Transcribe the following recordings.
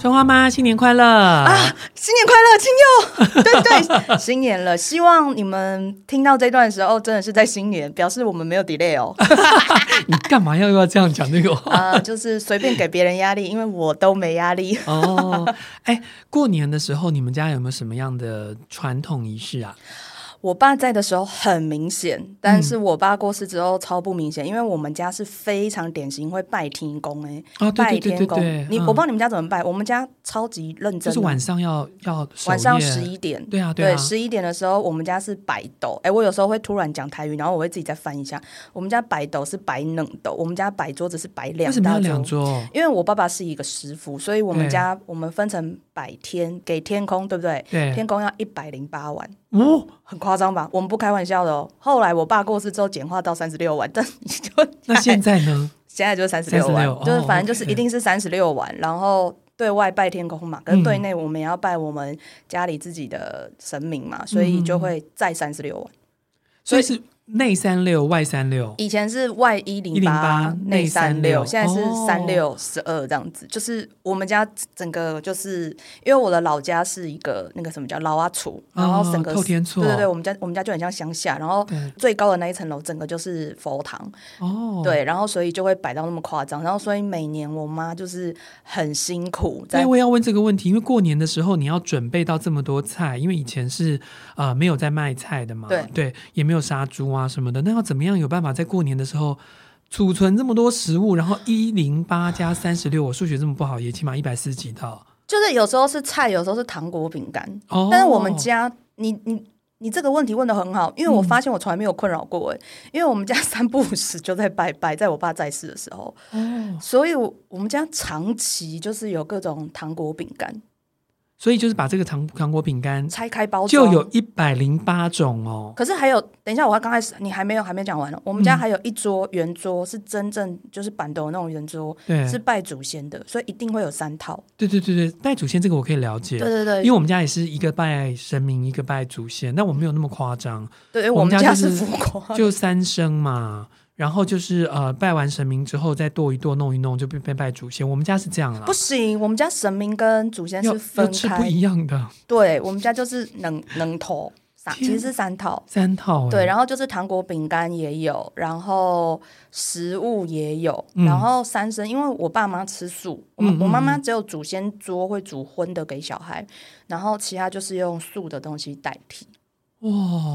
春花妈，新年快乐啊！新年快乐，亲友，对对，新年了。希望你们听到这段的时候，真的是在新年，表示我们没有 delay 哦。你干嘛要又要这样讲那个 呃，就是随便给别人压力，因为我都没压力。哦，哎，过年的时候，你们家有没有什么样的传统仪式啊？我爸在的时候很明显，但是我爸过世之后超不明显，嗯、因为我们家是非常典型会拜天公哎，哦、拜天公。你、嗯、我不知道你们家怎么拜，我们家超级认真，就是晚上要要晚上十一点，对啊对十一、啊、点的时候我们家是摆斗，哎，我有时候会突然讲台语，然后我会自己再翻一下，我们家摆斗是摆冷斗，我们家摆桌子是摆两大两桌，因为我爸爸是一个师傅，所以我们家我们分成摆天给天空，对不对？对，天空要一百零八碗。哦，很夸张吧？我们不开玩笑的哦。后来我爸过世之后，简化到三十六万，但你就那现在呢？现在就是三十六万，就是反正就是一定是三十六万。哦 okay、然后对外拜天公嘛，跟对内我们也要拜我们家里自己的神明嘛，嗯、所以就会再三十六万。所以是。内三六，外三六。以前是外一零八，内三六，现在是三六十二这样子。哦、就是我们家整个就是，因为我的老家是一个那个什么叫老阿楚，然后整个、哦、透天厝，对对对，我们家我们家就很像乡下，然后最高的那一层楼整个就是佛堂。哦，对，然后所以就会摆到那么夸张，然后所以每年我妈就是很辛苦。在我要问这个问题，因为过年的时候你要准备到这么多菜，因为以前是呃没有在卖菜的嘛，对对，也没有杀猪啊。啊什么的，那要怎么样有办法在过年的时候储存这么多食物？然后一零八加三十六，我数学这么不好，也起码一百四十几套。就是有时候是菜，有时候是糖果饼干。哦，但是我们家，你你你这个问题问的很好，因为我发现我从来没有困扰过哎，嗯、因为我们家三不五时就在拜拜，在我爸在世的时候，哦，所以我们家长期就是有各种糖果饼干。所以就是把这个糖糖果饼干拆开包装，就有一百零八种哦。可是还有，等一下，我刚开始你还没有还没讲完呢。我们家还有一桌圆桌，是真正就是板凳那种圆桌，对，是拜祖先的，所以一定会有三套。对对对对，拜祖先这个我可以了解。对对对，因为我们家也是一个拜神明，一个拜祖先，但我没有那么夸张。对，我们家是浮夸，就三生嘛。然后就是呃，拜完神明之后再剁一剁，弄一弄就变拜拜祖先。我们家是这样啦。不行，我们家神明跟祖先是分开，吃不一样的。对，我们家就是能能头三，其实是三套。三套。对，然后就是糖果饼干也有，然后食物也有，嗯、然后三生，因为我爸妈吃素，嗯、我我妈妈只有祖先桌会煮荤的给小孩，然后其他就是用素的东西代替。哇，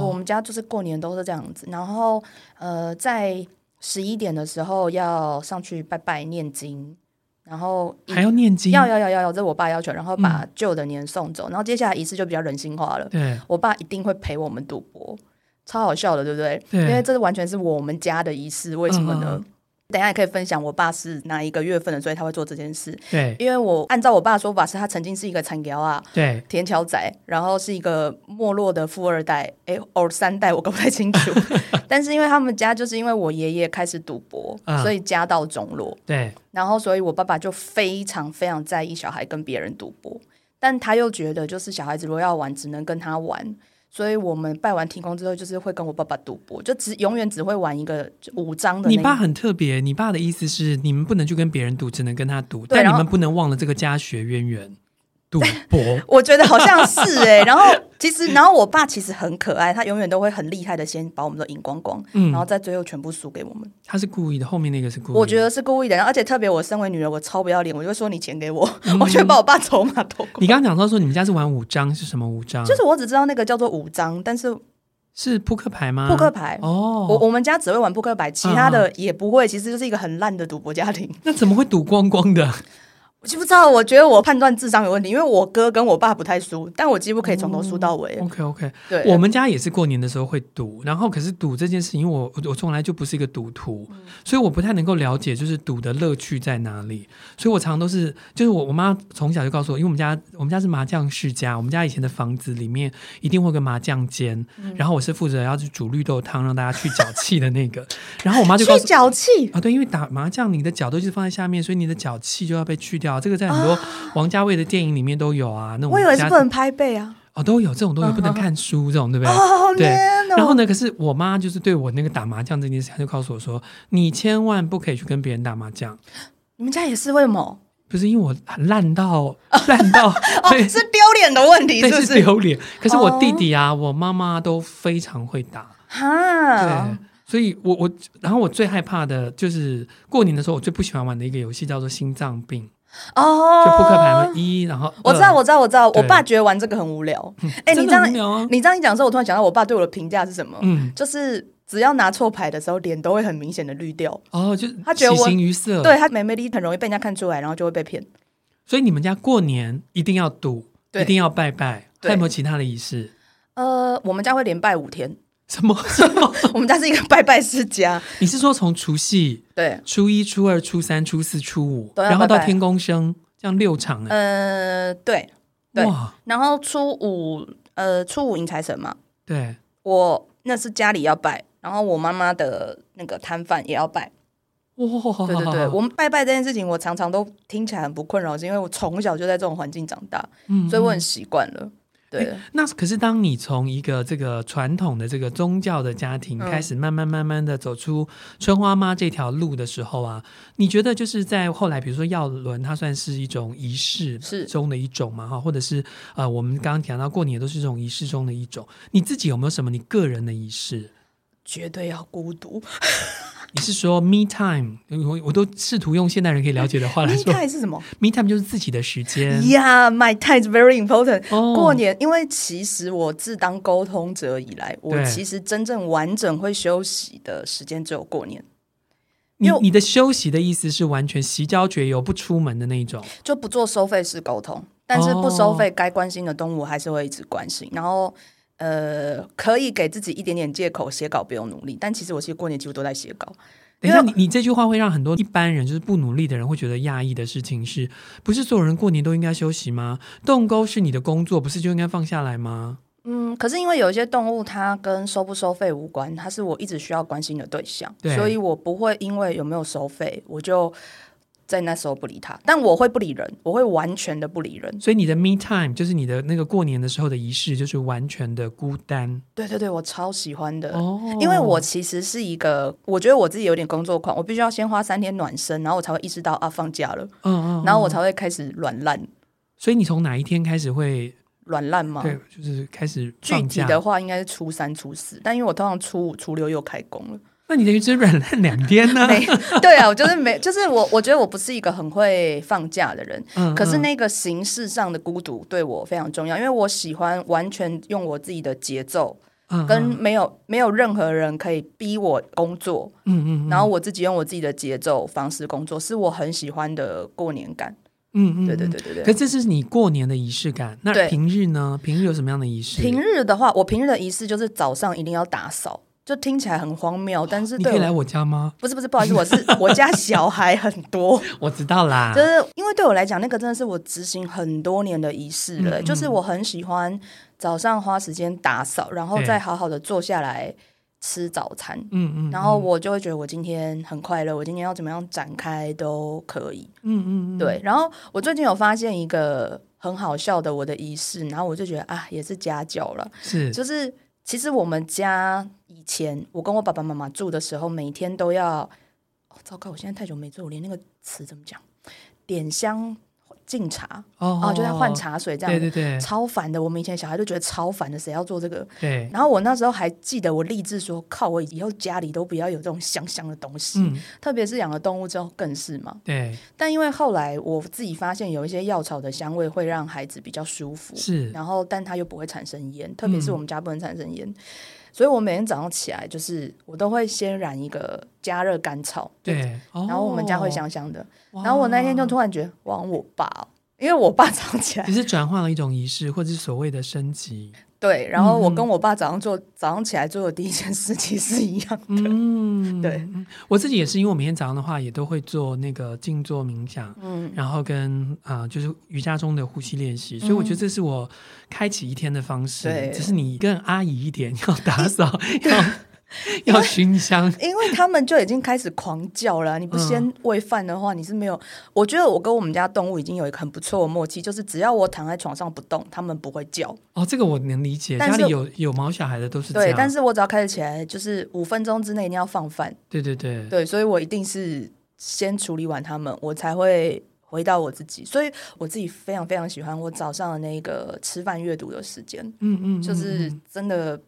我们家就是过年都是这样子，然后呃，在十一点的时候要上去拜拜念经，然后还要念经，要要要要要，这是我爸要求，然后把旧的年送走，嗯、然后接下来仪式就比较人性化了。对，我爸一定会陪我们赌博，超好笑的，对不对？对，因为这是完全是我们家的仪式，为什么呢？嗯等一下也可以分享我爸是哪一个月份的，所以他会做这件事。对，因为我按照我爸的说法，是他曾经是一个田侨啊，对，田桥仔，然后是一个没落的富二代，哎，哦，三代我搞不太清楚。但是因为他们家就是因为我爷爷开始赌博，嗯、所以家道中落。对，然后所以我爸爸就非常非常在意小孩跟别人赌博，但他又觉得就是小孩子如果要玩，只能跟他玩。所以我们拜完天公之后，就是会跟我爸爸赌博，就只永远只会玩一个五张的。你爸很特别，你爸的意思是你们不能去跟别人赌，只能跟他赌，但你们不能忘了这个家学渊源。赌博，我觉得好像是哎、欸，然后其实，然后我爸其实很可爱，他永远都会很厉害的，先把我们都赢光光，嗯，然后在最后全部输给我们。他是故意的，后面那个是故意的，我觉得是故意的，而且特别我身为女人，我超不要脸，我就会说你钱给我，嗯、我就把我爸筹码偷光。你刚刚讲到说你们家是玩五张，是什么五张？就是我只知道那个叫做五张，但是是扑克牌吗？扑克牌哦，我我们家只会玩扑克牌，其他的也不会，其实就是一个很烂的赌博家庭。那怎么会赌光光的？我就不知道，我觉得我判断智商有问题，因为我哥跟我爸不太输，但我几乎可以从头输到尾。哦、OK OK，对，我们家也是过年的时候会赌，然后可是赌这件事情，因为我我从来就不是一个赌徒，嗯、所以我不太能够了解就是赌的乐趣在哪里，所以我常常都是就是我我妈从小就告诉我，因为我们家我们家是麻将世家，我们家以前的房子里面一定会有个麻将间，嗯、然后我是负责要去煮绿豆汤让大家去脚气的那个，然后我妈就告诉去脚气？啊，对，因为打麻将你的脚都是放在下面，所以你的脚气就要被去掉。掉，这个在很多王家卫的电影里面都有啊。那种我以为是不能拍背啊。哦，都有这种东西，不能看书这种，对不对？哦，对。哦、然后呢，可是我妈就是对我那个打麻将这件事，她就告诉我说：“你千万不可以去跟别人打麻将。”你们家也是为什么？不是因为我烂到烂到，哦，是丢脸的问题，是不是？是丢脸。可是我弟弟啊，我妈妈都非常会打。哈，对。所以我我，然后我最害怕的就是过年的时候，我最不喜欢玩的一个游戏叫做心脏病。哦，就扑克牌嘛，一，然后我知道，我知道，我知道，我爸觉得玩这个很无聊。哎，你这样，你这样一讲的时候，我突然想到，我爸对我的评价是什么？嗯，就是只要拿错牌的时候，脸都会很明显的绿掉。哦，就他觉得我喜形于色，对他美美丽很容易被人家看出来，然后就会被骗。所以你们家过年一定要赌，一定要拜拜，还有没有其他的仪式？呃，我们家会连拜五天。什么什么？我们家是一个拜拜世家。你是说从除夕对，初一、初二、初三、初四、初五，然后到天公生，这样六场？呃，对对。然后初五，呃，初五迎财神嘛。对，我那是家里要拜，然后我妈妈的那个摊贩也要拜。哇，对对对，我们拜拜这件事情，我常常都听起来很不困扰，是因为我从小就在这种环境长大，嗯，所以我很习惯了。对，那可是当你从一个这个传统的这个宗教的家庭开始，慢慢慢慢的走出春花妈这条路的时候啊，你觉得就是在后来，比如说药轮，它算是一种仪式是中的一种嘛？哈，或者是呃，我们刚刚讲到过年都是这种仪式中的一种，你自己有没有什么你个人的仪式？绝对要孤独。你是说 me time？我我都试图用现代人可以了解的话来说。me time 是什么？me time 就是自己的时间。Yeah，my time is very important。Oh. 过年，因为其实我自当沟通者以来，我其实真正完整会休息的时间只有过年。你你的休息的意思是完全席交绝游不出门的那一种，就不做收费式沟通，但是不收费，该关心的动物还是会一直关心。然后。呃，可以给自己一点点借口写稿不用努力，但其实我其实过年几乎都在写稿。等一下，你你这句话会让很多一般人就是不努力的人会觉得讶异的事情是，不是所有人过年都应该休息吗？动沟是你的工作，不是就应该放下来吗？嗯，可是因为有一些动物它跟收不收费无关，它是我一直需要关心的对象，对，所以我不会因为有没有收费我就。在那时候不理他，但我会不理人，我会完全的不理人。所以你的 me time 就是你的那个过年的时候的仪式，就是完全的孤单。对对对，我超喜欢的，哦、因为我其实是一个，我觉得我自己有点工作狂，我必须要先花三天暖身，然后我才会意识到啊放假了，嗯嗯，嗯，然后我才会开始软烂。所以你从哪一天开始会软烂吗？对，就是开始。具体的话应该是初三、初四，但因为我通常初五、初六又开工了。那你等于只软烂两天呢？对啊，我就是没，就是我，我觉得我不是一个很会放假的人。嗯，可是那个形式上的孤独对我非常重要，因为我喜欢完全用我自己的节奏，跟没有没有任何人可以逼我工作。嗯嗯，然后我自己用我自己的节奏方式工作，是我很喜欢的过年感。嗯嗯，对对对对对。可这是你过年的仪式感。那平日呢？平日有什么样的仪式？平日的话，我平日的仪式就是早上一定要打扫。就听起来很荒谬，但是对你可以来我家吗？不是不是，不好意思，我是 我家小孩很多，我知道啦。就是因为对我来讲，那个真的是我执行很多年的仪式了。嗯嗯，就是我很喜欢早上花时间打扫，然后再好好的坐下来吃早餐。嗯嗯，然后我就会觉得我今天很快乐，我今天要怎么样展开都可以。嗯嗯，嗯，对。然后我最近有发现一个很好笑的我的仪式，然后我就觉得啊，也是家教了，是就是。其实我们家以前我跟我爸爸妈妈住的时候，每天都要……哦，糟糕！我现在太久没住，我连那个词怎么讲？点香。敬茶哦，哦，就在换茶水这样，对对对，超烦的。我们以前小孩都觉得超烦的，谁要做这个？对。然后我那时候还记得，我立志说，靠，我以后家里都不要有这种香香的东西，嗯、特别是养了动物之后更是嘛。对。但因为后来我自己发现，有一些药草的香味会让孩子比较舒服，是。然后，但它又不会产生烟，特别是我们家不能产生烟。嗯所以我每天早上起来，就是我都会先染一个加热干草，对，然后我们家会香香的。哦、然后我那天就突然觉得，哇，我爸，因为我爸早上起来，只是转换了一种仪式，或者是所谓的升级。对，然后我跟我爸早上做、嗯、早上起来做的第一件事情是一样的。嗯，对，我自己也是，因为我每天早上的话也都会做那个静坐冥想，嗯，然后跟啊、呃、就是瑜伽中的呼吸练习，所以我觉得这是我开启一天的方式。对、嗯，只是你更阿姨一点，要打扫，要 要熏香，因为他们就已经开始狂叫了。你不先喂饭的话，嗯、你是没有。我觉得我跟我们家动物已经有一个很不错的默契，就是只要我躺在床上不动，他们不会叫。哦，这个我能理解。家里有有毛小孩的都是。对，但是我只要开始起来，就是五分钟之内一定要放饭。对对对对，所以我一定是先处理完他们，我才会回到我自己。所以我自己非常非常喜欢我早上的那个吃饭阅读的时间。嗯嗯，就是真的。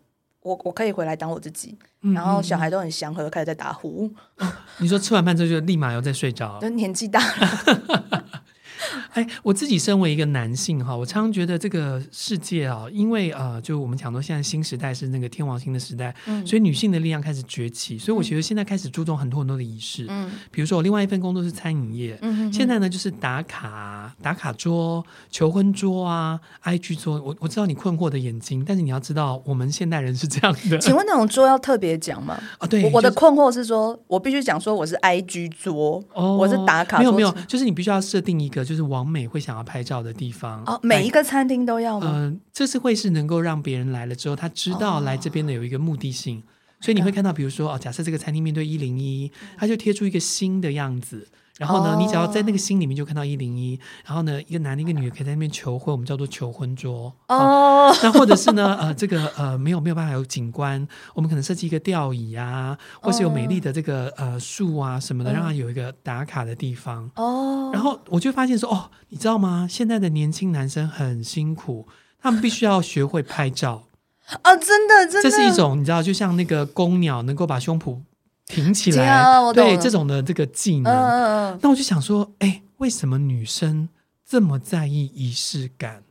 我我可以回来当我自己，嗯、然后小孩都很祥和，开始在打呼。哦、你说吃完饭之后就立马要再睡着，就年纪大了。哎，我自己身为一个男性哈，我常常觉得这个世界啊，因为呃，就我们讲到现在新时代是那个天王星的时代，嗯、所以女性的力量开始崛起，所以我觉得现在开始注重很多很多的仪式，嗯，比如说我另外一份工作是餐饮业，嗯现在呢就是打卡打卡桌、求婚桌啊、IG 桌，我我知道你困惑的眼睛，但是你要知道我们现代人是这样的。请问那种桌要特别讲吗？啊、哦，对，我的困惑是说，我必须讲说我是 IG 桌，哦、我是打卡桌，没有没有，就是你必须要设定一个就是网美会想要拍照的地方哦，每一个餐厅都要吗？嗯、呃，这次会是能够让别人来了之后，他知道来这边的有一个目的性，哦、所以你会看到，比如说哦，假设这个餐厅面对一零一，他就贴出一个新的样子。然后呢，哦、你只要在那个心里面就看到一零一，然后呢，一个男的，一个女的可以在那边求婚，我们叫做求婚桌哦。那或者是呢，呃，这个呃没有没有办法有景观，我们可能设计一个吊椅啊，或是有美丽的这个呃树啊什么的，让它有一个打卡的地方哦。然后我就发现说，哦，你知道吗？现在的年轻男生很辛苦，他们必须要学会拍照 哦，真的真的，这是一种你知道，就像那个公鸟能够把胸脯。挺起来，啊、对这种的这个技能，嗯、那我就想说，哎，为什么女生这么在意仪式感？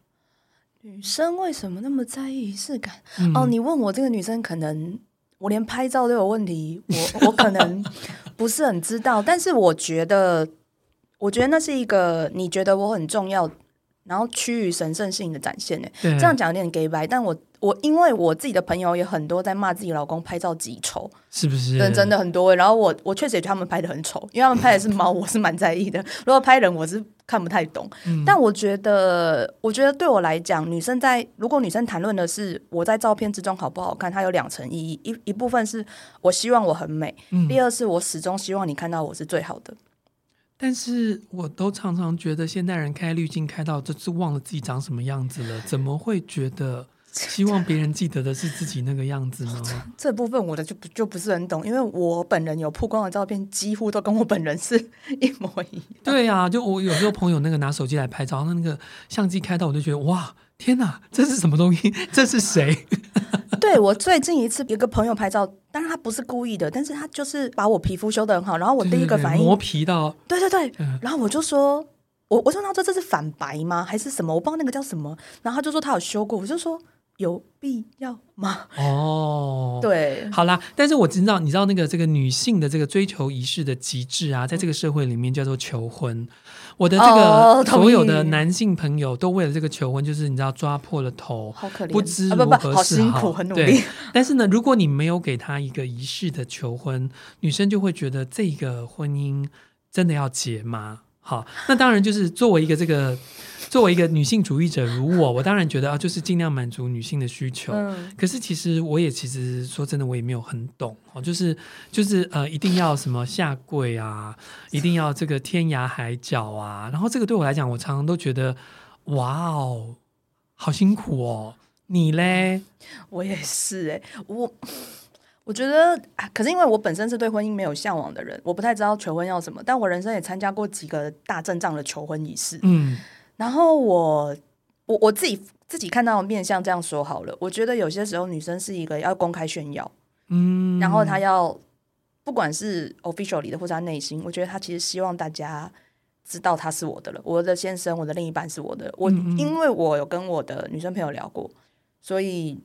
女生为什么那么在意仪式感？嗯、哦，你问我这个女生，可能我连拍照都有问题，我 我可能不是很知道，但是我觉得，我觉得那是一个你觉得我很重要。然后趋于神圣性的展现呢，这样讲有点假掰，但我我因为我自己的朋友也很多在骂自己老公拍照极丑，是不是？真真的很多。然后我我确实也觉得他们拍的很丑，因为他们拍的是猫，我是蛮在意的。如果拍人，我是看不太懂。嗯、但我觉得，我觉得对我来讲，女生在如果女生谈论的是我在照片之中好不好看，它有两层意义，一一部分是我希望我很美，嗯、第二是我始终希望你看到我是最好的。但是我都常常觉得现代人开滤镜开到就是忘了自己长什么样子了，怎么会觉得 希望别人记得的是自己那个样子呢？这部分我的就不就不是很懂，因为我本人有曝光的照片，几乎都跟我本人是 一模一样。对啊，就我有时候朋友那个拿手机来拍照，那那个相机开到，我就觉得哇，天哪，这是什么东西？这是谁？对，我最近一次有个朋友拍照，但是他不是故意的，但是他就是把我皮肤修得很好，然后我第一个反应磨皮到，对对对，嗯、然后我就说，我我说他说这是反白吗？还是什么？我不知道那个叫什么，然后他就说他有修过，我就说。有必要吗？哦，对，好啦，但是我知道，你知道那个这个女性的这个追求仪式的极致啊，在这个社会里面叫做求婚。我的这个所有的男性朋友都为了这个求婚，就是你知道抓破了头，好可怜，不知如何是好，啊、不不好辛苦，很努力。对，但是呢，如果你没有给他一个仪式的求婚，女生就会觉得这个婚姻真的要结吗？好，那当然就是作为一个这个。作为一个女性主义者如我，我当然觉得啊，就是尽量满足女性的需求。嗯、可是其实我也其实说真的，我也没有很懂哦，就是就是呃，一定要什么下跪啊，一定要这个天涯海角啊。然后这个对我来讲，我常常都觉得哇哦，好辛苦哦。你嘞？我也是哎、欸，我我觉得，可是因为我本身是对婚姻没有向往的人，我不太知道求婚要什么。但我人生也参加过几个大阵仗的求婚仪式，嗯。然后我我我自己自己看到的面相这样说好了，我觉得有些时候女生是一个要公开炫耀，嗯，然后她要不管是 officially 的或者她内心，我觉得她其实希望大家知道她是我的了，我的先生，我的另一半是我的。我嗯嗯因为我有跟我的女生朋友聊过，所以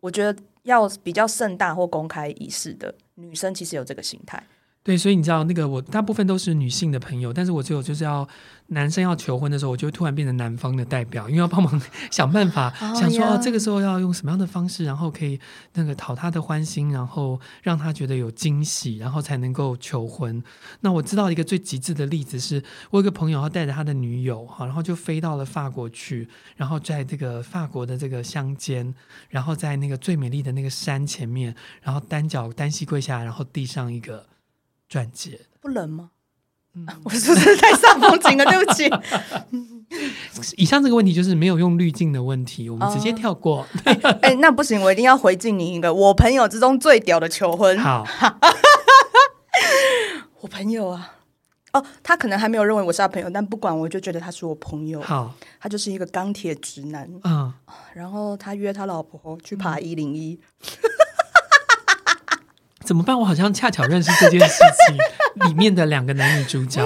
我觉得要比较盛大或公开仪式的女生，其实有这个心态。对，所以你知道那个我大部分都是女性的朋友，但是我只有就是要男生要求婚的时候，我就突然变成男方的代表，因为要帮忙 想办法，想说哦，这个时候要用什么样的方式，然后可以那个讨他的欢心，然后让他觉得有惊喜，然后才能够求婚。那我知道一个最极致的例子是，我有个朋友他带着他的女友哈，然后就飞到了法国去，然后在这个法国的这个乡间，然后在那个最美丽的那个山前面，然后单脚单膝跪下，然后递上一个。钻戒不冷吗？嗯，我是不是太上风景了？对不起。以上这个问题就是没有用滤镜的问题，我们直接跳过。哎、uh, 欸欸，那不行，我一定要回敬你一个我朋友之中最屌的求婚。好，我朋友啊，哦，他可能还没有认为我是他朋友，但不管，我就觉得他是我朋友。好，他就是一个钢铁直男。嗯，然后他约他老婆去爬一零一。怎么办？我好像恰巧认识这件事情里面的两个男女主角。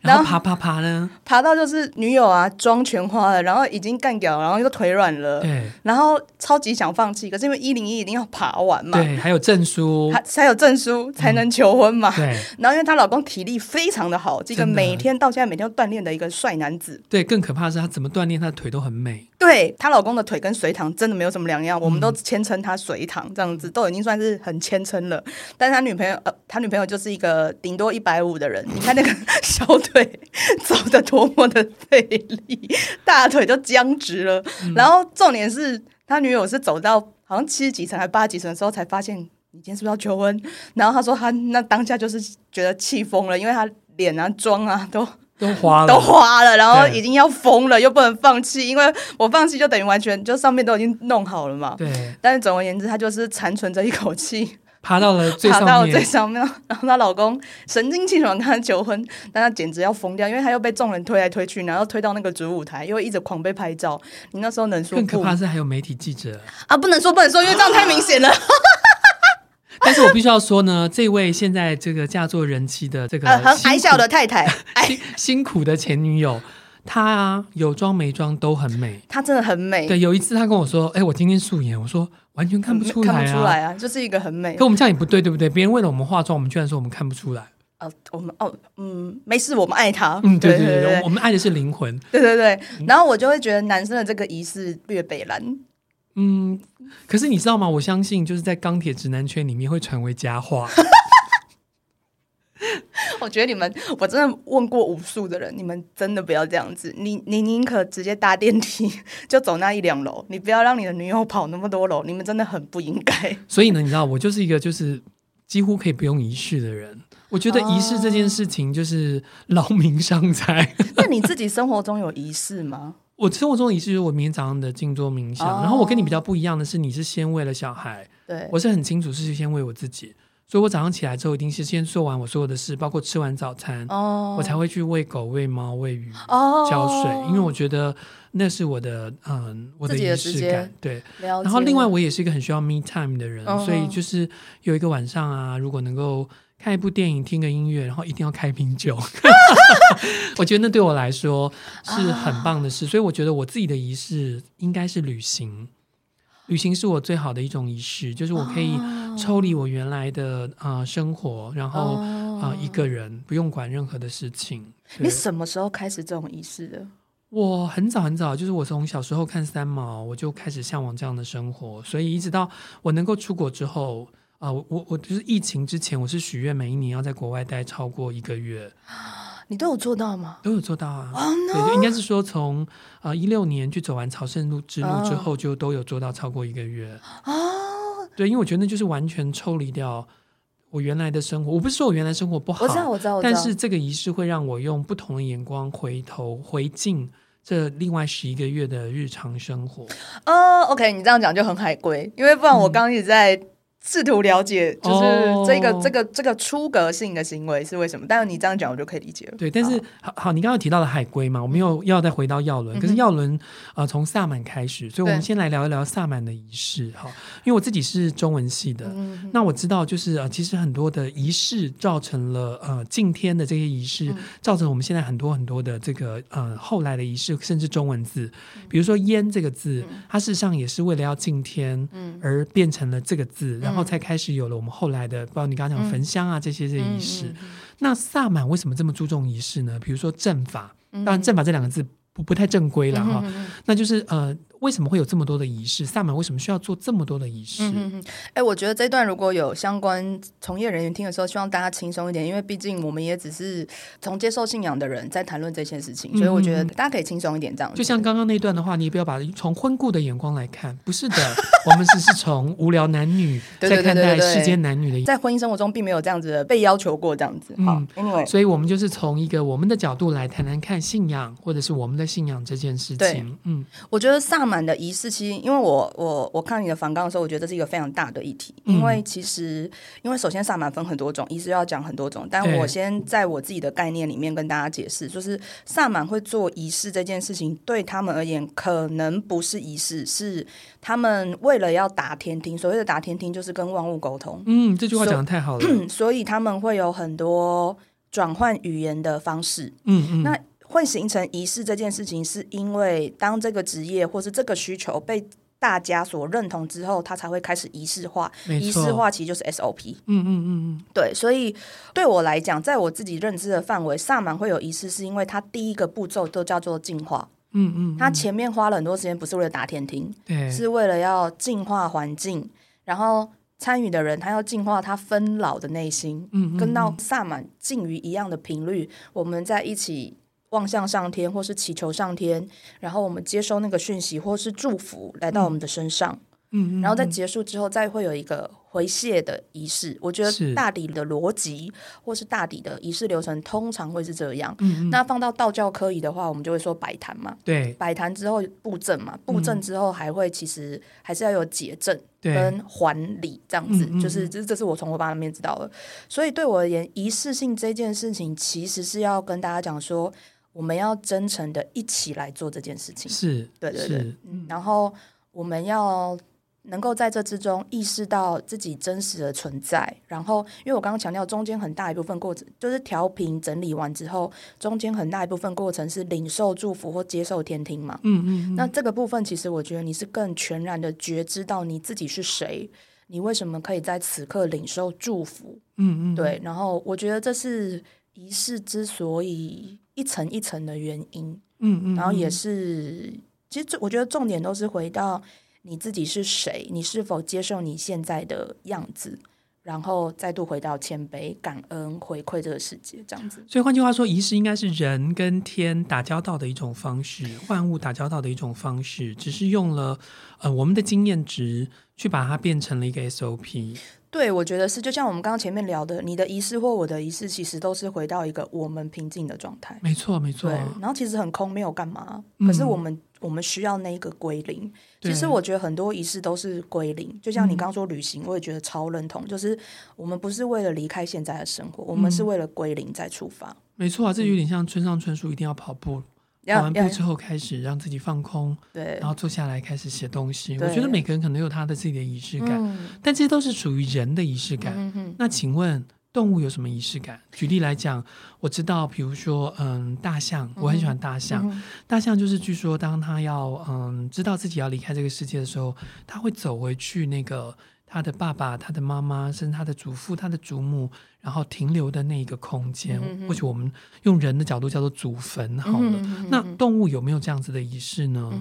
然后爬爬爬呢？爬到就是女友啊，妆全花了，然后已经干掉，然后又腿软了。对。然后超级想放弃，可是因为一零一一定要爬完嘛。对，还有证书，还才有证书才能求婚嘛。对。然后因为她老公体力非常的好，这个每天到现在每天都锻炼的一个帅男子。对，更可怕的是他怎么锻炼，他的腿都很美。对，她老公的腿跟隋唐真的没有什么两样，我们都谦称他隋唐这样子，都已经算是很谦称了。但是他女朋友，呃，他女朋友就是一个顶多一百五的人，你看那个小 腿走的多么的费力，大腿都僵直了。嗯、然后重点是他女友是走到好像七十几层还八十几层的时候才发现，你今天是不是要求婚？然后他说他那当下就是觉得气疯了，因为他脸啊妆啊都。都花了，都花了，然后已经要疯了，又不能放弃，因为我放弃就等于完全就上面都已经弄好了嘛。对。但是总而言之，他就是残存着一口气，爬到了最上面，爬到了最上面。然后她老公神清气爽跟她求婚，但她简直要疯掉，因为她又被众人推来推去，然后推到那个主舞台，又一直狂被拍照。你那时候能说？更可怕是还有媒体记者啊！不能说，不能说，因为这样太明显了。但是我必须要说呢，这位现在这个嫁作人妻的这个、呃、很矮小的太太，辛辛苦的前女友，她啊有妆没妆都很美，她真的很美。对，有一次她跟我说：“哎、欸，我今天素颜。”我说：“完全看不出来啊，看不出来啊，就是一个很美。”可我们这样也不对，对不对？别人为了我们化妆，我们居然说我们看不出来。呃，我们哦，嗯，没事，我们爱他。嗯，对对对，对对对，我们爱的是灵魂。对对对，然后我就会觉得男生的这个仪式略北蓝。嗯，可是你知道吗？我相信就是在钢铁直男圈里面会传为佳话。我觉得你们，我真的问过无数的人，你们真的不要这样子。你你宁可直接搭电梯 就走那一两楼，你不要让你的女友跑那么多楼。你们真的很不应该。所以呢，你知道，我就是一个就是几乎可以不用仪式的人。我觉得仪式这件事情就是劳民伤财。那你自己生活中有仪式吗？我生活中仪式就是我明天早上的静坐冥想，oh. 然后我跟你比较不一样的是，你是先为了小孩，对，我是很清楚是先为我自己，所以我早上起来之后一定是先做完我所有的事，包括吃完早餐，oh. 我才会去喂狗、喂猫、喂鱼、oh. 浇水，因为我觉得那是我的嗯我的仪式感，对。然后另外我也是一个很需要 me time 的人，oh. 所以就是有一个晚上啊，如果能够。看一部电影，听个音乐，然后一定要开瓶酒。我觉得那对我来说是很棒的事，啊、所以我觉得我自己的仪式应该是旅行。旅行是我最好的一种仪式，就是我可以抽离我原来的啊、呃、生活，然后啊、呃、一个人不用管任何的事情。你什么时候开始这种仪式的？我很早很早，就是我从小时候看三毛，我就开始向往这样的生活，所以一直到我能够出国之后。啊，我我我就是疫情之前，我是许愿每一年要在国外待超过一个月。你都有做到吗？都有做到啊。Oh. 对，就应该是说从啊一六年去走完朝圣路之路之后，就都有做到超过一个月。啊。Oh. 对，因为我觉得那就是完全抽离掉我原来的生活。我不是说我原来生活不好，我知道，我知道。但是这个仪式会让我用不同的眼光回头回敬这另外十一个月的日常生活。呃、oh,，OK，你这样讲就很海归，因为不然我刚刚一直在。嗯试图了解，就是这个、oh, 这个这个出格性的行为是为什么？但是你这样讲，我就可以理解了。对，但是好好，你刚刚提到了海龟嘛，我们又要再回到耀伦。嗯、可是耀伦呃，从萨满开始，所以我们先来聊一聊萨满的仪式哈。因为我自己是中文系的，嗯、那我知道就是呃，其实很多的仪式造成了呃敬天的这些仪式，嗯、造成我们现在很多很多的这个呃后来的仪式，甚至中文字，比如说烟这个字，嗯、它事实上也是为了要敬天嗯而变成了这个字。嗯然后才开始有了我们后来的，包括你刚刚讲焚香啊这些这些仪式。那萨满为什么这么注重仪式呢？比如说阵法，当然阵法这两个字不不太正规了哈，那就是呃。为什么会有这么多的仪式？萨满为什么需要做这么多的仪式？哎、嗯欸，我觉得这段如果有相关从业人员听的时候，希望大家轻松一点，因为毕竟我们也只是从接受信仰的人在谈论这些事情，所以我觉得大家可以轻松一点，这样子。就像刚刚那段的话，你也不要把从婚故的眼光来看，不是的，我们只是从无聊男女 在看待世间男女的，在婚姻生活中并没有这样子的被要求过这样子。好嗯，Anyway，所以我们就是从一个我们的角度来谈谈看信仰，或者是我们的信仰这件事情。嗯，我觉得萨满的仪式其实。因为我我我看你的访纲的时候，我觉得这是一个非常大的议题。因为其实，因为首先萨满分很多种，仪式要讲很多种。但我先在我自己的概念里面跟大家解释，就是萨满会做仪式这件事情，对他们而言可能不是仪式，是他们为了要打天听。所谓的打天听，就是跟万物沟通。嗯，这句话讲的太好了。所，所以他们会有很多转换语言的方式。嗯嗯，那。会形成仪式这件事情，是因为当这个职业或是这个需求被大家所认同之后，它才会开始仪式化。仪式化其实就是 SOP。嗯嗯嗯嗯，对。所以对我来讲，在我自己认知的范围，萨满会有仪式，是因为它第一个步骤都叫做净化。嗯嗯，它前面花了很多时间，不是为了打天庭，对，是为了要净化环境，然后参与的人他要净化他分老的内心。嗯，跟到萨满近于一样的频率，我们在一起。望向上天，或是祈求上天，然后我们接收那个讯息，或是祝福来到我们的身上。嗯，然后在结束之后，再会有一个回谢的仪式。我觉得大抵的逻辑，或是大抵的仪式流程，通常会是这样。嗯，那放到道教科仪的话，我们就会说摆坛嘛。对，摆坛之后布阵嘛，布阵之后还会其实还是要有结阵跟还礼这样子。就是这这是我从我爸那边知道的。所以对我而言，仪式性这件事情，其实是要跟大家讲说。我们要真诚的一起来做这件事情，是对对对，嗯，然后我们要能够在这之中意识到自己真实的存在，然后因为我刚刚强调中间很大一部分过程就是调频整理完之后，中间很大一部分过程是领受祝福或接受天听嘛，嗯嗯，嗯，那这个部分其实我觉得你是更全然的觉知到你自己是谁，你为什么可以在此刻领受祝福，嗯嗯，对，然后我觉得这是仪式之所以。一层一层的原因，嗯，嗯嗯，然后也是，其实我觉得重点都是回到你自己是谁，你是否接受你现在的样子，然后再度回到谦卑、感恩、回馈这个世界，这样子。所以换句话说，仪式应该是人跟天打交道的一种方式，万物打交道的一种方式，只是用了呃我们的经验值去把它变成了一个 SOP。对，我觉得是，就像我们刚刚前面聊的，你的仪式或我的仪式，其实都是回到一个我们平静的状态。没错，没错。对，然后其实很空，没有干嘛。可是我们、嗯、我们需要那一个归零。其实我觉得很多仪式都是归零，就像你刚刚说旅行，我也觉得超认同。就是我们不是为了离开现在的生活，我们是为了归零再出发。嗯、没错啊，这有点像村上春树一定要跑步。跑完步之后，开始让自己放空，对，然后坐下来开始写东西。我觉得每个人可能有他的自己的仪式感，嗯、但这些都是属于人的仪式感。嗯、哼那请问动物有什么仪式感？举例来讲，我知道，比如说，嗯，大象，我很喜欢大象。嗯、大象就是据说，当它要嗯知道自己要离开这个世界的时候，它会走回去那个。他的爸爸、他的妈妈，甚至他的祖父、他的祖母，然后停留的那一个空间，嗯、或许我们用人的角度叫做祖坟。好了，那动物有没有这样子的仪式呢？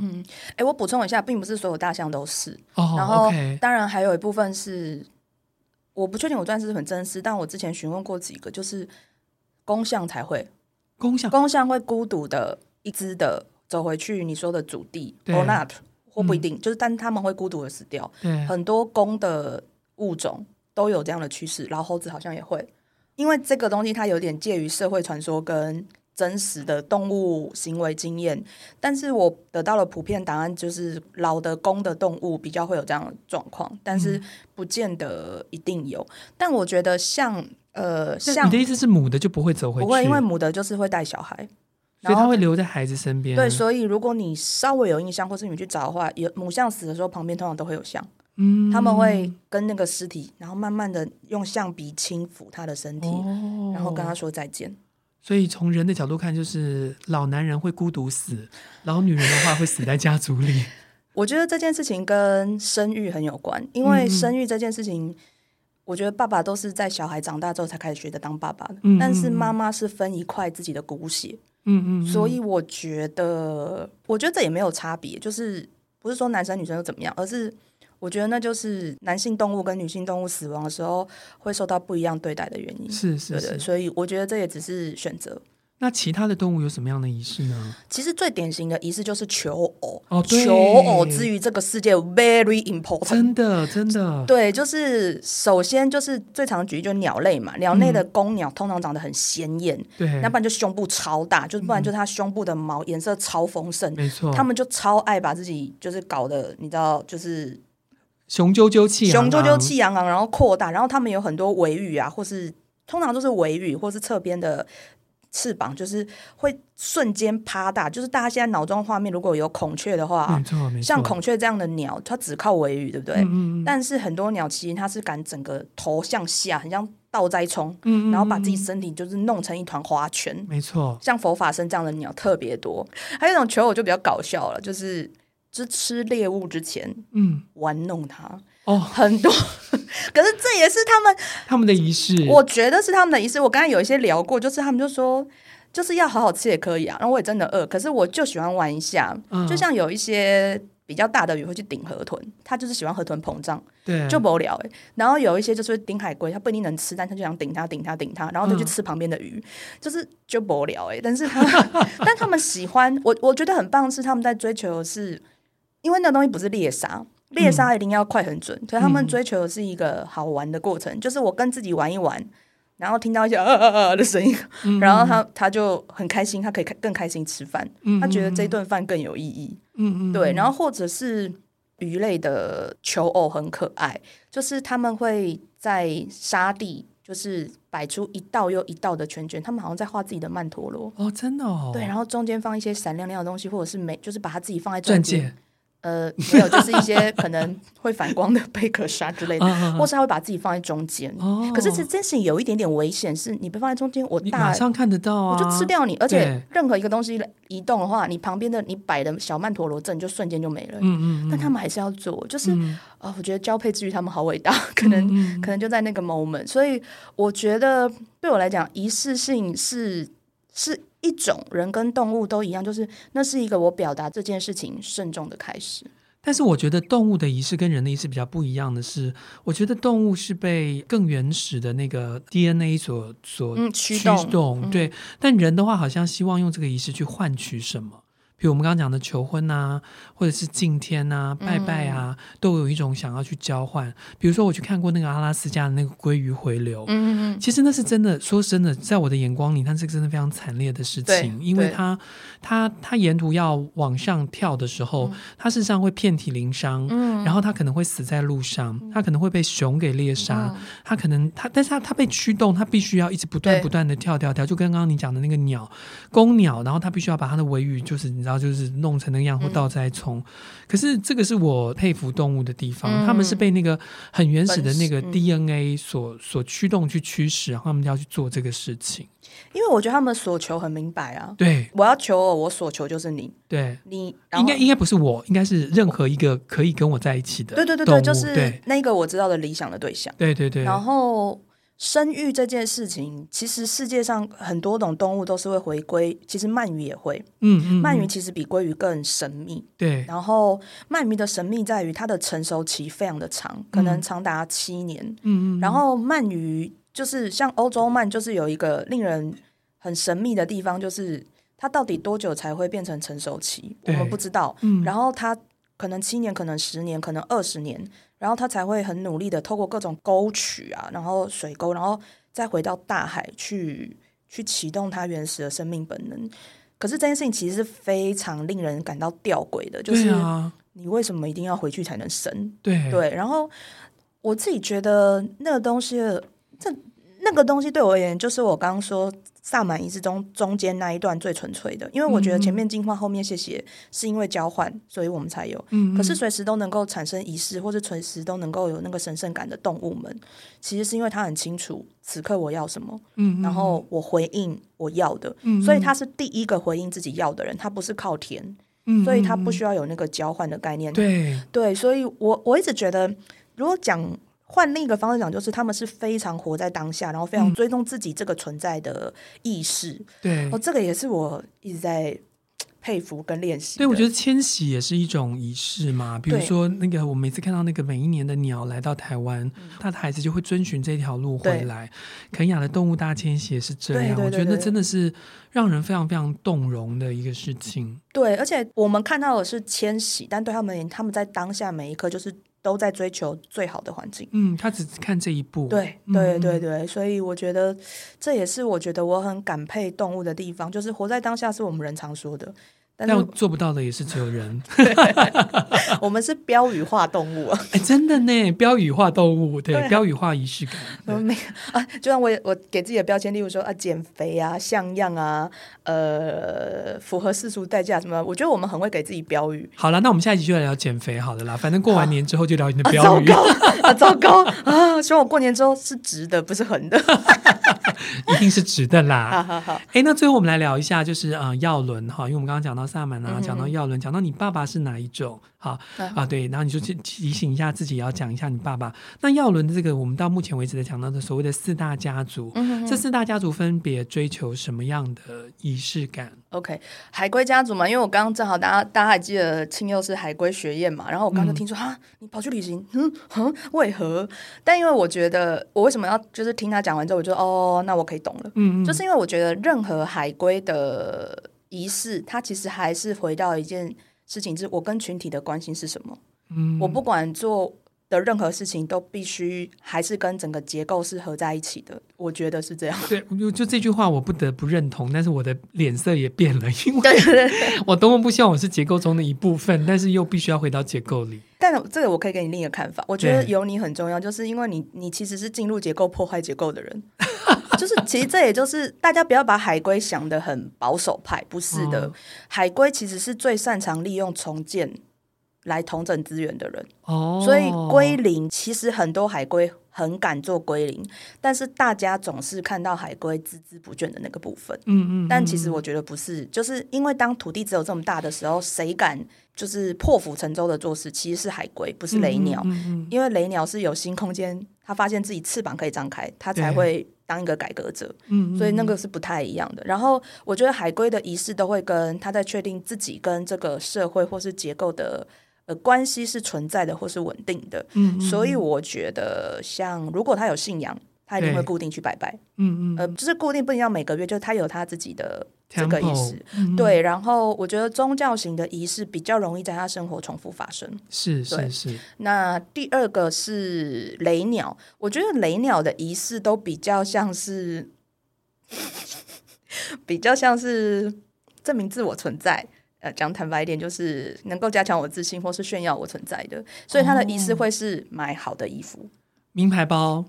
哎、我补充一下，并不是所有大象都是。哦，然后当然还有一部分是，我不确定我这样是不是很真实，但我之前询问过几个，就是公象才会，公象公象会孤独的一只的走回去你说的祖地对 or not。或不一定，嗯、就是但他们会孤独的死掉。对很多公的物种都有这样的趋势，然后猴子好像也会，因为这个东西它有点介于社会传说跟真实的动物行为经验。但是我得到了普遍答案，就是老的公的动物比较会有这样的状况，但是不见得一定有。嗯、但我觉得像呃，像你的意思是母的就不会走回去？不会，因为母的就是会带小孩。所以他会留在孩子身边。对，所以如果你稍微有印象，或是你去找的话，有母象死的时候，旁边通常都会有象。嗯，他们会跟那个尸体，然后慢慢的用象鼻轻抚他的身体，哦、然后跟他说再见。所以从人的角度看，就是老男人会孤独死，老女人的话会死在家族里。我觉得这件事情跟生育很有关，因为生育这件事情，我觉得爸爸都是在小孩长大之后才开始学着当爸爸的，嗯、但是妈妈是分一块自己的骨血，嗯嗯，所以我觉得，我觉得这也没有差别，就是不是说男生女生又怎么样，而是我觉得那就是男性动物跟女性动物死亡的时候会受到不一样对待的原因，是是是，所以我觉得这也只是选择。那其他的动物有什么样的仪式呢？其实最典型的仪式就是求偶。哦，求偶之于这个世界 very important，真的真的。对，就是首先就是最常举例就是鸟类嘛，鸟类的公鸟通常长得很鲜艳，对、嗯，要不然就胸部超大，就不然就是它胸部的毛颜色超丰盛，没错，他们就超爱把自己就是搞得你知道就是雄赳赳气昂昂，雄赳赳气昂昂，然后扩大，然后他们有很多尾羽啊，或是通常都是尾羽或是侧边的。翅膀就是会瞬间趴大，就是大家现在脑中画面如果有孔雀的话，像孔雀这样的鸟，它只靠尾羽，对不对？嗯嗯，但是很多鸟其实它是敢整个头向下，很像倒栽葱，然后把自己身体就是弄成一团花圈，没错。像佛法僧这样的鸟特别多，还有一种求偶就比较搞笑了，就是就吃猎物之前，嗯，玩弄它。哦，很多，可是这也是他们 他们的仪式。我觉得是他们的仪式。我刚才有一些聊过，就是他们就说，就是要好好吃也可以啊。然后我也真的饿，可是我就喜欢玩一下。嗯、就像有一些比较大的鱼会去顶河豚，他就是喜欢河豚膨胀，对，就无聊哎。然后有一些就是顶海龟，他不一定能吃，但他就想顶它顶它顶它，然后就去吃旁边的鱼，嗯、就是就无聊哎。但是他，但他们喜欢我，我觉得很棒是他们在追求的是，因为那东西不是猎杀。猎杀一定要快很准，嗯、所以他们追求的是一个好玩的过程，嗯、就是我跟自己玩一玩，然后听到一些啊啊啊的声音，嗯、然后他他就很开心，他可以更开心吃饭，嗯、他觉得这顿饭更有意义。嗯嗯，对，然后或者是鱼类的求偶很可爱，就是他们会在沙地就是摆出一道又一道的圈圈，他们好像在画自己的曼陀罗。哦，真的哦，对，然后中间放一些闪亮亮的东西，或者是没，就是把它自己放在中间。呃，没有，就是一些可能会反光的贝壳沙之类的，或是他会把自己放在中间。哦，可是这真是有一点点危险，是你被放在中间，我大马上看得到啊，我就吃掉你。而且任何一个东西移动的话，你旁边的你摆的小曼陀罗阵就瞬间就没了。嗯嗯，但他们还是要做，就是啊，我觉得交配之于他们好伟大，可能 可能就在那个 moment。所以我觉得对我来讲，仪式性是是。一种人跟动物都一样，就是那是一个我表达这件事情慎重的开始。但是我觉得动物的仪式跟人的仪式比较不一样的是，我觉得动物是被更原始的那个 DNA 所所驱动，驱动，对。但人的话，好像希望用这个仪式去换取什么。比如我们刚刚讲的求婚啊，或者是敬天啊、拜拜啊，嗯、都有一种想要去交换。比如说我去看过那个阿拉斯加的那个鲑鱼回流，嗯嗯，其实那是真的。说真的，在我的眼光里，它是真的非常惨烈的事情，因为它它它沿途要往上跳的时候，它事实上会遍体鳞伤，嗯，然后它可能会死在路上，它可能会被熊给猎杀，它可能它，但是它它被驱动，它必须要一直不断不断的跳跳跳，就跟刚刚你讲的那个鸟，公鸟，然后它必须要把它的尾羽，就是你知道。就是弄成那样或倒栽葱，嗯、可是这个是我佩服动物的地方，嗯、他们是被那个很原始的那个 DNA 所、嗯、所驱动去驱使，然后他们就要去做这个事情。因为我觉得他们所求很明白啊，对，我要求我所求就是你，对。你应该应该不是我，应该是任何一个可以跟我在一起的，对对对对，就是那个我知道的理想的对象，对对对，然后。生育这件事情，其实世界上很多种动物都是会回归。其实鳗鱼也会，嗯嗯，鳗鱼其实比鲑鱼更神秘。对，然后鳗鱼的神秘在于它的成熟期非常的长，可能长达七年。嗯嗯，然后鳗鱼就是像欧洲鳗，就是有一个令人很神秘的地方，就是它到底多久才会变成成熟期，我们不知道。嗯，然后它可能七年，可能十年，可能二十年。然后他才会很努力的透过各种沟渠啊，然后水沟，然后再回到大海去去启动他原始的生命本能。可是这件事情其实是非常令人感到吊诡的，就是你为什么一定要回去才能生？对对。然后我自己觉得那个东西，这那个东西对我而言，就是我刚刚说。萨满仪式中中间那一段最纯粹的，因为我觉得前面进化后面谢谢是因为交换，所以我们才有。嗯，可是随时都能够产生仪式，或者随时都能够有那个神圣感的动物们，其实是因为他很清楚此刻我要什么，嗯，然后我回应我要的，嗯，所以他是第一个回应自己要的人，他不是靠填，嗯，所以他不需要有那个交换的概念。对。对，所以我我一直觉得，如果讲换另一个方式讲，就是他们是非常活在当下，然后非常追踪自己这个存在的意识。对，哦，这个也是我一直在。佩服跟练习，对，我觉得迁徙也是一种仪式嘛。比如说，那个我每次看到那个每一年的鸟来到台湾，它的孩子就会遵循这条路回来。肯雅的动物大迁徙也是这样，对对对对，我觉得真的是让人非常非常动容的一个事情。对，而且我们看到的是迁徙，但对他们，他们在当下每一刻就是都在追求最好的环境。嗯，他只看这一步。对对对对，所以我觉得这也是我觉得我很感佩动物的地方，就是活在当下是我们人常说的。但，但做不到的也是只有人。我们是标语化动物啊！哎，真的呢，标语化动物，对，对标语化仪式感。没有啊，就像我我给自己的标签，例如说啊，减肥啊，像样啊，呃，符合世俗代价什么？我觉得我们很会给自己标语。好了，那我们下一集就来聊减肥好的啦。反正过完年之后就聊你的标语。啊、糟糕啊！糟糕啊！希望我过年之后是直的，不是横的。一定是直的啦。好 好好。哎，那最后我们来聊一下，就是呃，耀伦哈，因为我们刚刚讲到萨满啊，讲到耀伦，讲到你爸爸是哪一种？好啊，对，然后你就去提醒一下自己，要讲一下你爸爸。那药轮的这个，我们到目前为止的讲到的所谓的四大家族，嗯、这四大家族分别追求什么样的仪式感？OK，海归家族嘛，因为我刚刚正好大家大家还记得青祐是海归学院嘛，然后我刚刚就听说哈、嗯，你跑去旅行，嗯哼，为何？但因为我觉得我为什么要就是听他讲完之后，我就哦，那我可以懂了，嗯，就是因为我觉得任何海归的仪式，它其实还是回到一件。事情是我跟群体的关心是什么？嗯，我不管做的任何事情，都必须还是跟整个结构是合在一起的。我觉得是这样。对，就就这句话，我不得不认同。但是我的脸色也变了，因为 我多么不希望我是结构中的一部分，但是又必须要回到结构里。但这个我可以给你另一个看法。我觉得有你很重要，就是因为你你其实是进入结构破坏结构的人。就是，其实这也就是大家不要把海龟想的很保守派，不是的。哦、海龟其实是最擅长利用重建来统整资源的人。哦，所以归零其实很多海龟很敢做归零，但是大家总是看到海龟孜孜不倦的那个部分。嗯，嗯嗯，但其实我觉得不是，就是因为当土地只有这么大的时候，谁敢就是破釜沉舟的做事？其实是海龟，不是雷鸟。嗯嗯嗯，因为雷鸟是有新空间，它发现自己翅膀可以张开，它才会。当一个改革者，嗯，所以那个是不太一样的。然后我觉得海归的仪式都会跟他在确定自己跟这个社会或是结构的呃关系是存在的或是稳定的，嗯，所以我觉得像如果他有信仰，他一定会固定去拜拜，嗯嗯，呃，就是固定不一定要每个月，就是他有他自己的。这个仪式，嗯，对，然后我觉得宗教型的仪式比较容易在他生活重复发生。是是是。那第二个是雷鸟，我觉得雷鸟的仪式都比较像是，比较像是证明自我存在。呃，讲坦白一点，就是能够加强我自信，或是炫耀我存在的。所以他的仪式会是买好的衣服，名牌包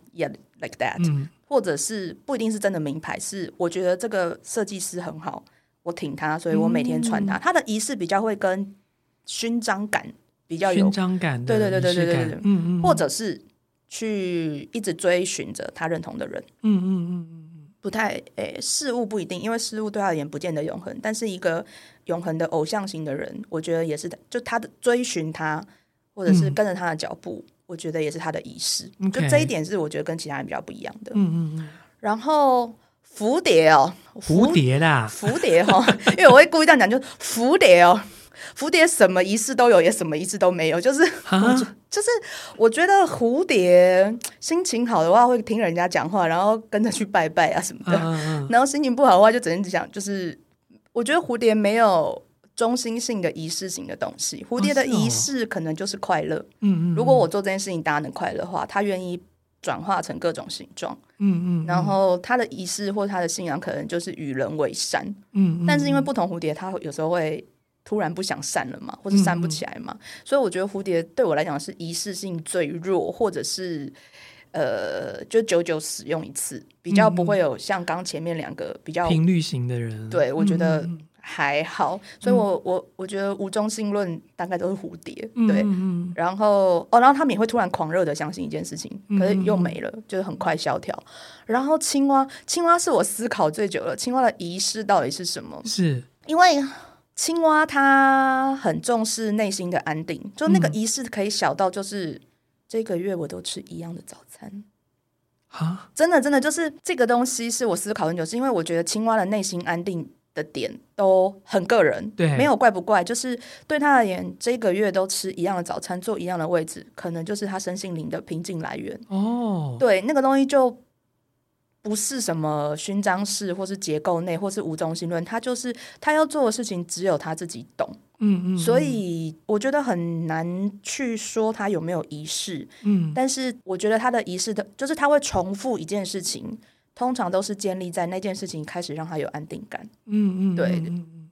that。嗯或者是不一定是真的名牌，是我觉得这个设计师很好，我挺他，所以我每天穿它。他、嗯、的仪式比较会跟勋章感比较有勋章感，对对对对对对对，嗯嗯，或者是去一直追寻着他认同的人，嗯嗯嗯嗯不太诶、欸，事物不一定，因为事物对他而言不见得永恒，但是一个永恒的偶像型的人，我觉得也是，就他的追寻他，或者是跟着他的脚步。嗯我觉得也是他的仪式.就这一点是我觉得跟其他人比较不一样的。嗯嗯嗯。然后蝴蝶哦，蝴蝶啦，蝴蝶哦，因为我会故意这样讲，就蝴蝶哦，蝴蝶什么仪式都有，也什么仪式都没有，就是就是我觉得蝴蝶心情好的话会听人家讲话，然后跟着去拜拜啊什么的，嗯、然后心情不好的话就整天只想就是，我觉得蝴蝶没有。中心性的仪式型的东西，蝴蝶的仪式可能就是快乐。嗯嗯，如果我做这件事情，大家能快乐的话，他愿意转化成各种形状。嗯嗯，然后他的仪式或他的信仰可能就是与人为善。嗯，但是因为不同蝴蝶，它有时候会突然不想散了嘛，或者散不起来嘛，嗯，所以我觉得蝴蝶对我来讲是仪式性最弱，或者是呃，就久久使用一次，比较不会有像刚前面两个比较频率型的人。对，我觉得。还好，所以我，我我我觉得无中性论大概都是蝴蝶，嗯、对，然后哦，然后他们也会突然狂热的相信一件事情，可是又没了，嗯、就是很快萧条。然后青蛙，青蛙是我思考最久了，青蛙的仪式到底是什么？是。因为青蛙它很重视内心的安定，就那个仪式可以小到就是、嗯、这个月我都吃一样的早餐啊，真的真的就是这个东西是我思考很久，是因为我觉得青蛙的内心安定的点都很个人，对，没有怪不怪，就是对他而言，这个月都吃一样的早餐，坐一样的位置，可能就是他身心灵的平静来源哦。对，那个东西就。不是什么勋章式，或是结构内，或是无中心论，他就是他要做的事情，只有他自己懂。嗯嗯，嗯，所以我觉得很难去说他有没有仪式。嗯，但是我觉得他的仪式的，就是他会重复一件事情，通常都是建立在那件事情开始让他有安定感。嗯嗯，对，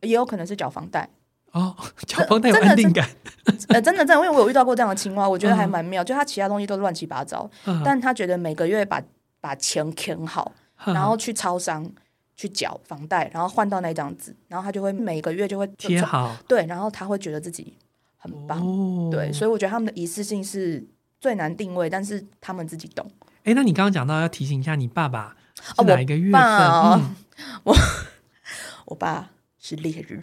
也有可能是缴房贷。哦，缴房贷有安定感。呃，真的真的，因为我有遇到过这样的青蛙，我觉得还蛮妙。嗯、就他其他东西都乱七八糟，嗯、但他觉得每个月把。把钱填好，然后去超商去缴房贷，然后换到那张纸，然后他就会每个月就会贴好，对，然后他会觉得自己很棒，哦、对，所以我觉得他们的一次性是最难定位，但是他们自己懂。哎，那你刚刚讲到要提醒一下你爸爸是哪一个月份？哦嗯、我我爸是烈日，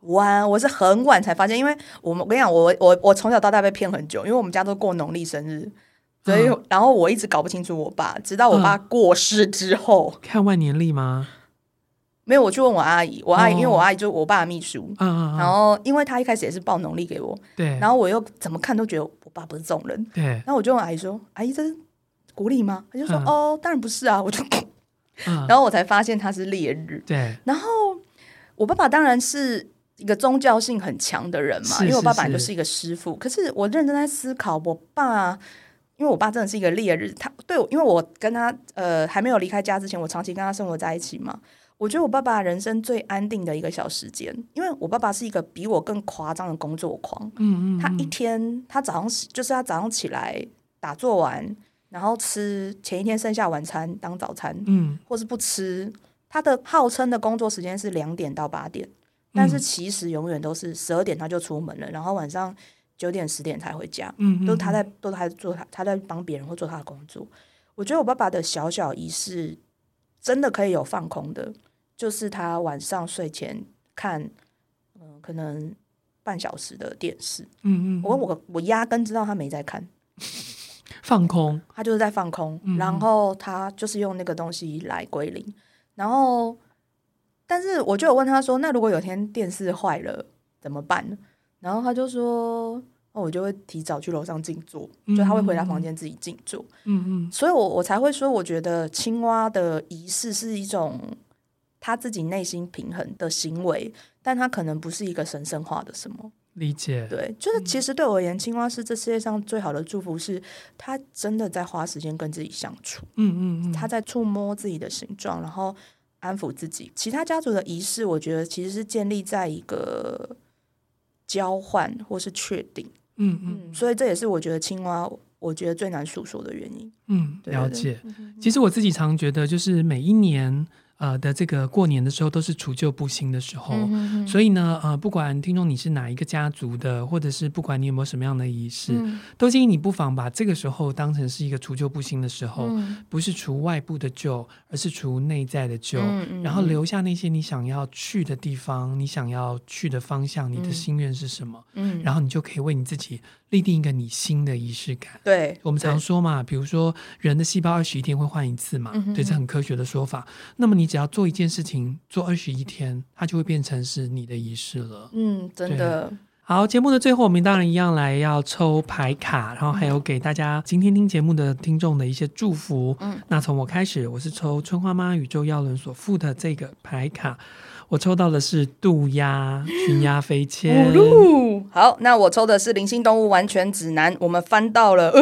晚我是很晚才发现，因为我们我跟你讲，我我我从小到大被骗很久，因为我们家都过农历生日。所以，然后我一直搞不清楚我爸，直到我爸过世之后。嗯、看万年历吗？没有，我去问我阿姨，我阿姨、哦、因为我阿姨就是我爸的秘书，嗯嗯嗯，然后因为他一开始也是报农历给我，对，然后我又怎么看都觉得我爸不是这种人，对，然后我就问阿姨说：“阿姨，这是国历吗？”他就说：“嗯、哦，当然不是啊。”我就，嗯、然后我才发现他是烈日，对。然后我爸爸当然是一个宗教性很强的人嘛，是是是，因为我爸爸就是一个师傅。可是我认真在思考，我爸。因为我爸真的是一个烈日，他对我，因为我跟他呃还没有离开家之前，我长期跟他生活在一起嘛。我觉得我爸爸人生最安定的一个小时间，因为我爸爸是一个比我更夸张的工作狂。嗯，嗯嗯，他一天他早上就是他早上起来打坐完，然后吃前一天剩下晚餐当早餐，嗯，或是不吃。他的号称的工作时间是两点到八点，但是其实永远都是十二点他就出门了，然后晚上。九点十点才回家，嗯嗯，都他在都他在做他他在帮别人或做他的工作。我觉得我爸爸的小小仪式真的可以有放空的，就是他晚上睡前看，嗯、呃，可能半小时的电视，嗯嗯，我我我压根知道他没在看，放空，他就是在放空，然后他就是用那个东西来归零，然后，但是我就有问他说，那如果有天电视坏了怎么办？然后他就说：“哦，我就会提早去楼上静坐，嗯、就他会回他房间自己静坐。嗯嗯，所以我我才会说，我觉得青蛙的仪式是一种他自己内心平衡的行为，但他可能不是一个神圣化的什么理解。对，就是其实对我而言，青蛙是这世界上最好的祝福，是他真的在花时间跟自己相处。嗯嗯嗯，他在触摸自己的形状，然后安抚自己。其他家族的仪式，我觉得其实是建立在一个。”交换或是确定，嗯嗯，嗯，所以这也是我觉得青蛙，我觉得最难诉说的原因。嗯，了解。其实我自己常觉得，就是每一年。呃的这个过年的时候都是除旧布新的时候，嗯、哼。哼，所以呢，呃，不管听众你是哪一个家族的，或者是不管你有没有什么样的仪式，嗯、都建议你不妨把这个时候当成是一个除旧布新的时候，嗯、不是除外部的旧，而是除内在的旧，然后留下那些你想要去的地方，你想要去的方向，你的心愿是什么？嗯，然后你就可以为你自己立定一个你新的仪式感。对，我们常说嘛，比如说人的细胞二十一天会换一次嘛，嗯、对，这很科学的说法。那么你只要做一件事情，做二十一天，它就会变成是你的仪式了。嗯，真的。好，节目的最后，我们当然一样来要抽牌卡，然后还有给大家今天听节目的听众的一些祝福。嗯，那从我开始，我是抽春花妈宇宙耀轮所附的这个牌卡，我抽到的是渡鸦，群鸦飞 迁。好，那我抽的是灵性动物完全指南，我们翻到了。呃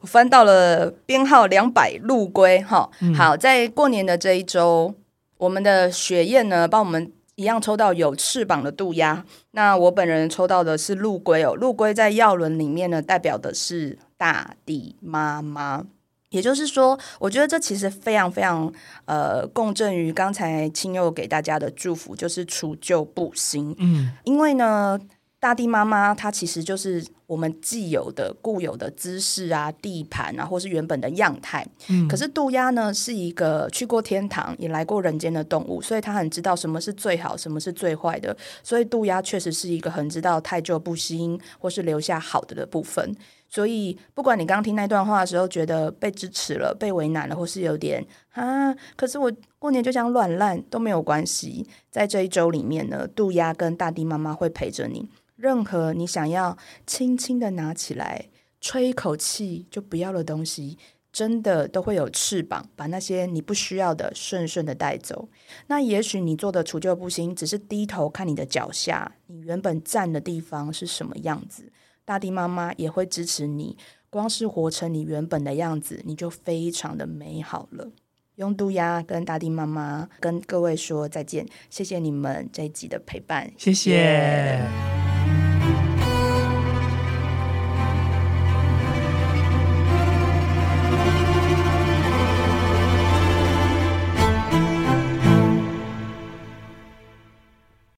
我翻到了编号两百陆龟，哈，嗯、好，在过年的这一周，我们的雪燕呢，帮我们一样抽到有翅膀的渡鸦。那我本人抽到的是陆龟哦，陆龟在药轮里面呢，代表的是大地妈妈。也就是说，我觉得这其实非常非常呃，共振于刚才青佑给大家的祝福，就是除旧布新。嗯，因为呢，大地妈妈她其实就是。我们既有的固有的姿势啊、地盘啊，或是原本的样态。嗯，可是渡鸦呢，是一个去过天堂也来过人间的动物，所以它很知道什么是最好，什么是最坏的。所以渡鸦确实是一个很知道太旧不新，或是留下好的的部分。所以，不管你刚听那段话的时候觉得被支持了、被为难了，或是有点啊，可是我过年就想乱烂都没有关系。在这一周里面呢，渡鸦跟大地妈妈会陪着你。任何你想要轻轻的拿起来吹一口气就不要的东西，真的都会有翅膀，把那些你不需要的顺顺的带走。那也许你做的除旧布新，只是低头看你的脚下，你原本站的地方是什么样子。大地妈妈也会支持你，光是活成你原本的样子，你就非常的美好了。用杜鸦跟大地妈妈跟各位说再见，谢谢你们这一集的陪伴，谢谢。Yeah